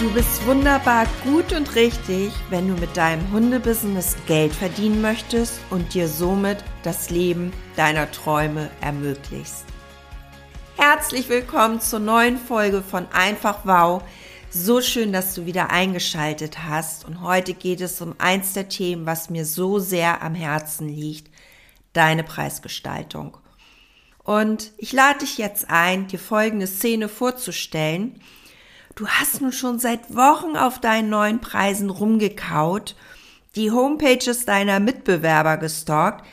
Du bist wunderbar gut und richtig, wenn du mit deinem Hundebusiness Geld verdienen möchtest und dir somit das Leben deiner Träume ermöglichst. Herzlich willkommen zur neuen Folge von Einfach Wow. So schön, dass du wieder eingeschaltet hast. Und heute geht es um eins der Themen, was mir so sehr am Herzen liegt, deine Preisgestaltung. Und ich lade dich jetzt ein, dir folgende Szene vorzustellen – Du hast nun schon seit Wochen auf deinen neuen Preisen rumgekaut, die Homepages deiner Mitbewerber gestalkt,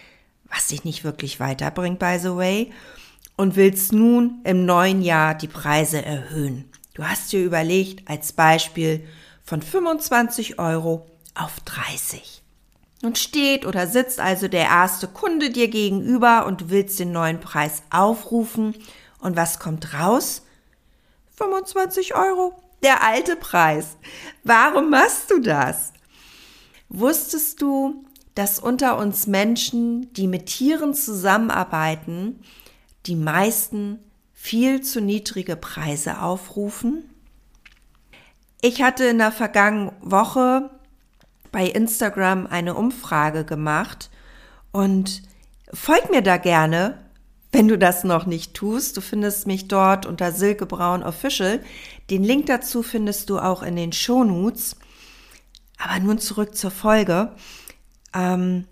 was dich nicht wirklich weiterbringt, by the way, und willst nun im neuen Jahr die Preise erhöhen. Du hast dir überlegt, als Beispiel von 25 Euro auf 30. Nun steht oder sitzt also der erste Kunde dir gegenüber und du willst den neuen Preis aufrufen. Und was kommt raus? 25 Euro, der alte Preis. Warum machst du das? Wusstest du, dass unter uns Menschen, die mit Tieren zusammenarbeiten, die meisten viel zu niedrige Preise aufrufen? Ich hatte in der vergangenen Woche bei Instagram eine Umfrage gemacht und folg mir da gerne, wenn du das noch nicht tust, du findest mich dort unter Silke Braun Official. Den Link dazu findest du auch in den Shownotes. Aber nun zurück zur Folge. Ähm,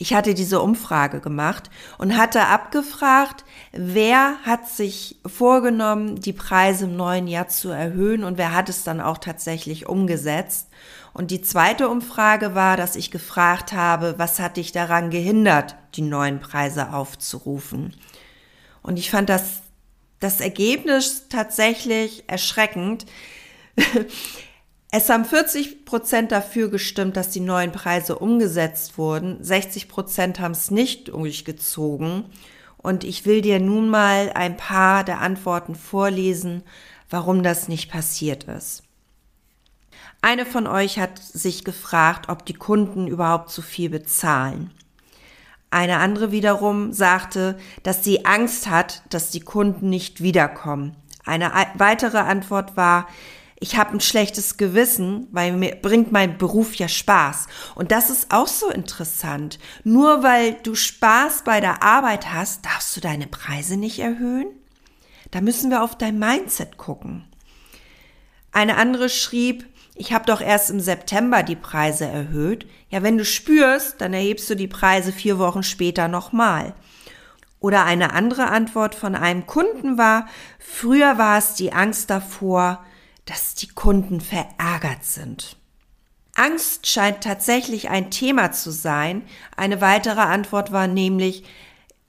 ich hatte diese Umfrage gemacht und hatte abgefragt, wer hat sich vorgenommen, die Preise im neuen Jahr zu erhöhen und wer hat es dann auch tatsächlich umgesetzt. Und die zweite Umfrage war, dass ich gefragt habe, was hat dich daran gehindert, die neuen Preise aufzurufen? Und ich fand das, das Ergebnis tatsächlich erschreckend. Es haben 40 Prozent dafür gestimmt, dass die neuen Preise umgesetzt wurden. 60 Prozent haben es nicht durchgezogen. Und ich will dir nun mal ein paar der Antworten vorlesen, warum das nicht passiert ist. Eine von euch hat sich gefragt, ob die Kunden überhaupt zu viel bezahlen. Eine andere wiederum sagte, dass sie Angst hat, dass die Kunden nicht wiederkommen. Eine weitere Antwort war, ich habe ein schlechtes Gewissen, weil mir bringt mein Beruf ja Spaß. Und das ist auch so interessant. Nur weil du Spaß bei der Arbeit hast, darfst du deine Preise nicht erhöhen? Da müssen wir auf dein Mindset gucken. Eine andere schrieb, ich habe doch erst im September die Preise erhöht. Ja, wenn du spürst, dann erhebst du die Preise vier Wochen später nochmal. Oder eine andere Antwort von einem Kunden war, früher war es die Angst davor, dass die Kunden verärgert sind. Angst scheint tatsächlich ein Thema zu sein. Eine weitere Antwort war nämlich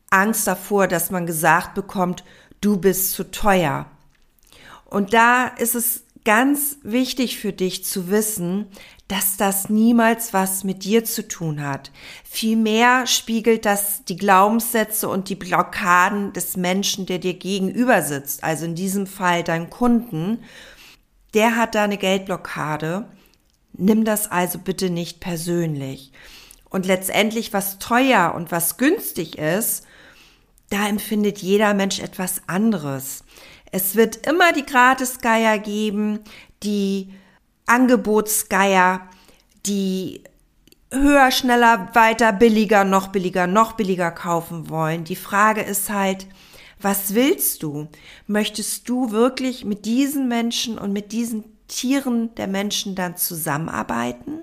Angst davor, dass man gesagt bekommt, du bist zu teuer. Und da ist es ganz wichtig für dich zu wissen, dass das niemals was mit dir zu tun hat. Vielmehr spiegelt das die Glaubenssätze und die Blockaden des Menschen, der dir gegenüber sitzt. Also in diesem Fall dein Kunden. Der hat da eine Geldblockade. Nimm das also bitte nicht persönlich. Und letztendlich, was teuer und was günstig ist, da empfindet jeder Mensch etwas anderes. Es wird immer die Gratisgeier geben, die Angebotsgeier, die höher, schneller, weiter, billiger, noch billiger, noch billiger kaufen wollen. Die Frage ist halt, was willst du? Möchtest du wirklich mit diesen Menschen und mit diesen Tieren der Menschen dann zusammenarbeiten?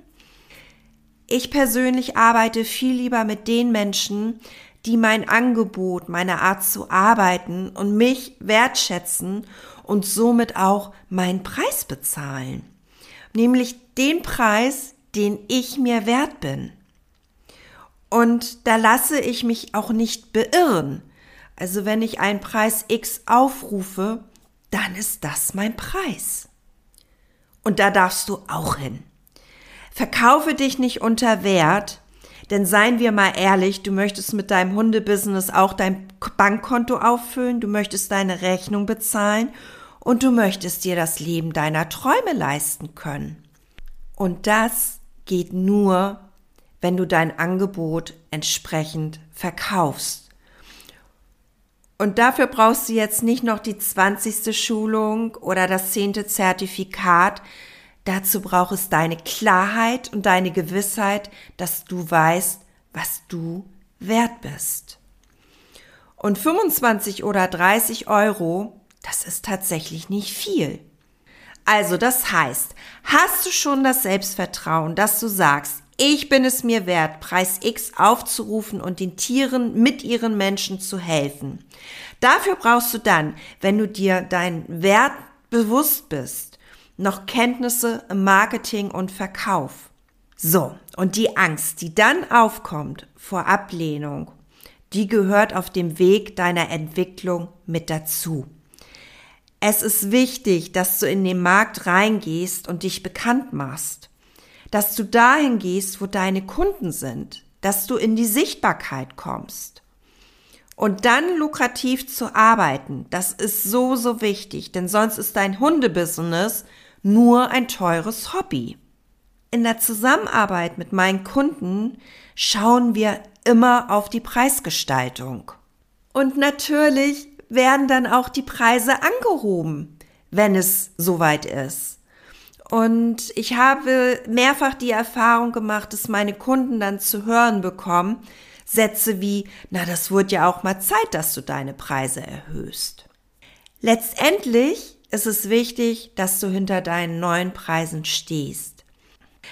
Ich persönlich arbeite viel lieber mit den Menschen, die mein Angebot, meine Art zu arbeiten und mich wertschätzen und somit auch meinen Preis bezahlen. Nämlich den Preis, den ich mir wert bin. Und da lasse ich mich auch nicht beirren. Also wenn ich einen Preis X aufrufe, dann ist das mein Preis. Und da darfst du auch hin. Verkaufe dich nicht unter Wert, denn seien wir mal ehrlich, du möchtest mit deinem Hundebusiness auch dein Bankkonto auffüllen, du möchtest deine Rechnung bezahlen und du möchtest dir das Leben deiner Träume leisten können. Und das geht nur, wenn du dein Angebot entsprechend verkaufst. Und dafür brauchst du jetzt nicht noch die 20. Schulung oder das 10. Zertifikat. Dazu braucht es deine Klarheit und deine Gewissheit, dass du weißt, was du wert bist. Und 25 oder 30 Euro, das ist tatsächlich nicht viel. Also das heißt, hast du schon das Selbstvertrauen, dass du sagst, ich bin es mir wert, Preis X aufzurufen und den Tieren mit ihren Menschen zu helfen. Dafür brauchst du dann, wenn du dir deinen Wert bewusst bist, noch Kenntnisse im Marketing und Verkauf. So, und die Angst, die dann aufkommt vor Ablehnung, die gehört auf dem Weg deiner Entwicklung mit dazu. Es ist wichtig, dass du in den Markt reingehst und dich bekannt machst dass du dahin gehst, wo deine Kunden sind, dass du in die Sichtbarkeit kommst. Und dann lukrativ zu arbeiten, das ist so, so wichtig, denn sonst ist dein Hundebusiness nur ein teures Hobby. In der Zusammenarbeit mit meinen Kunden schauen wir immer auf die Preisgestaltung. Und natürlich werden dann auch die Preise angehoben, wenn es soweit ist. Und ich habe mehrfach die Erfahrung gemacht, dass meine Kunden dann zu hören bekommen, Sätze wie, na, das wird ja auch mal Zeit, dass du deine Preise erhöhst. Letztendlich ist es wichtig, dass du hinter deinen neuen Preisen stehst.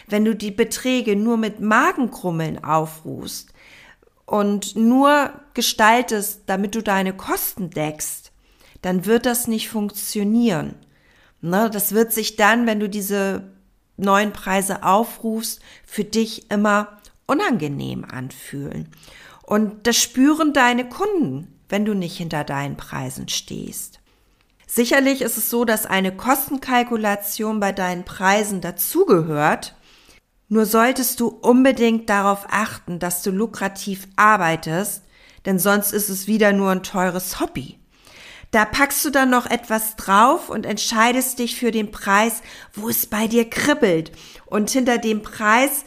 Wenn du die Beträge nur mit Magenkrummeln aufrufst und nur gestaltest, damit du deine Kosten deckst, dann wird das nicht funktionieren. Ne, das wird sich dann, wenn du diese neuen Preise aufrufst, für dich immer unangenehm anfühlen. Und das spüren deine Kunden, wenn du nicht hinter deinen Preisen stehst. Sicherlich ist es so, dass eine Kostenkalkulation bei deinen Preisen dazugehört. Nur solltest du unbedingt darauf achten, dass du lukrativ arbeitest, denn sonst ist es wieder nur ein teures Hobby. Da packst du dann noch etwas drauf und entscheidest dich für den Preis, wo es bei dir kribbelt. Und hinter dem Preis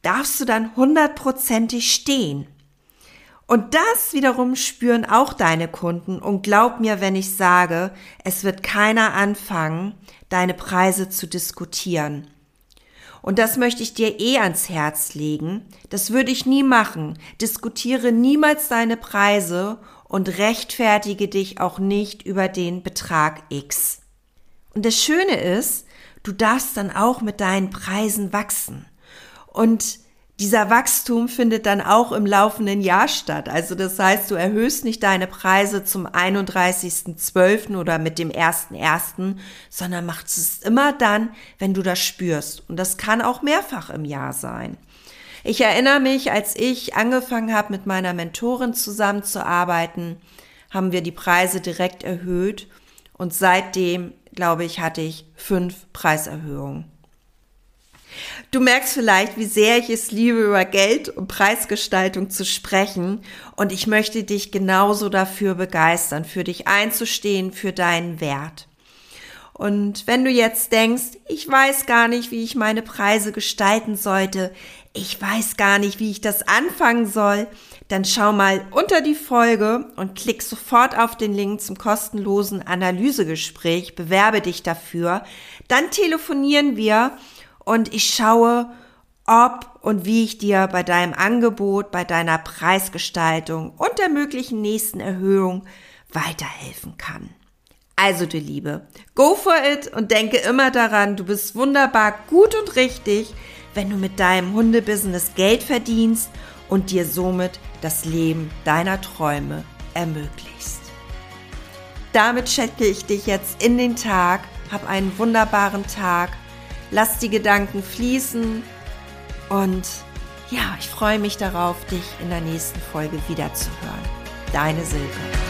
darfst du dann hundertprozentig stehen. Und das wiederum spüren auch deine Kunden und glaub mir, wenn ich sage, es wird keiner anfangen, deine Preise zu diskutieren. Und das möchte ich dir eh ans Herz legen. Das würde ich nie machen. Diskutiere niemals deine Preise und rechtfertige dich auch nicht über den Betrag X. Und das Schöne ist, du darfst dann auch mit deinen Preisen wachsen. Und dieser Wachstum findet dann auch im laufenden Jahr statt. Also das heißt, du erhöhst nicht deine Preise zum 31.12. oder mit dem 1.1., sondern machst es immer dann, wenn du das spürst. Und das kann auch mehrfach im Jahr sein. Ich erinnere mich, als ich angefangen habe, mit meiner Mentorin zusammenzuarbeiten, haben wir die Preise direkt erhöht und seitdem, glaube ich, hatte ich fünf Preiserhöhungen. Du merkst vielleicht, wie sehr ich es liebe, über Geld und Preisgestaltung zu sprechen. Und ich möchte dich genauso dafür begeistern, für dich einzustehen, für deinen Wert. Und wenn du jetzt denkst, ich weiß gar nicht, wie ich meine Preise gestalten sollte, ich weiß gar nicht, wie ich das anfangen soll, dann schau mal unter die Folge und klick sofort auf den Link zum kostenlosen Analysegespräch, bewerbe dich dafür. Dann telefonieren wir und ich schaue, ob und wie ich dir bei deinem Angebot, bei deiner Preisgestaltung und der möglichen nächsten Erhöhung weiterhelfen kann. Also du Liebe, go for it und denke immer daran, du bist wunderbar gut und richtig, wenn du mit deinem Hundebusiness Geld verdienst und dir somit das Leben deiner Träume ermöglichst. Damit schicke ich dich jetzt in den Tag, hab einen wunderbaren Tag, lass die Gedanken fließen und ja, ich freue mich darauf, dich in der nächsten Folge wiederzuhören. Deine Silke.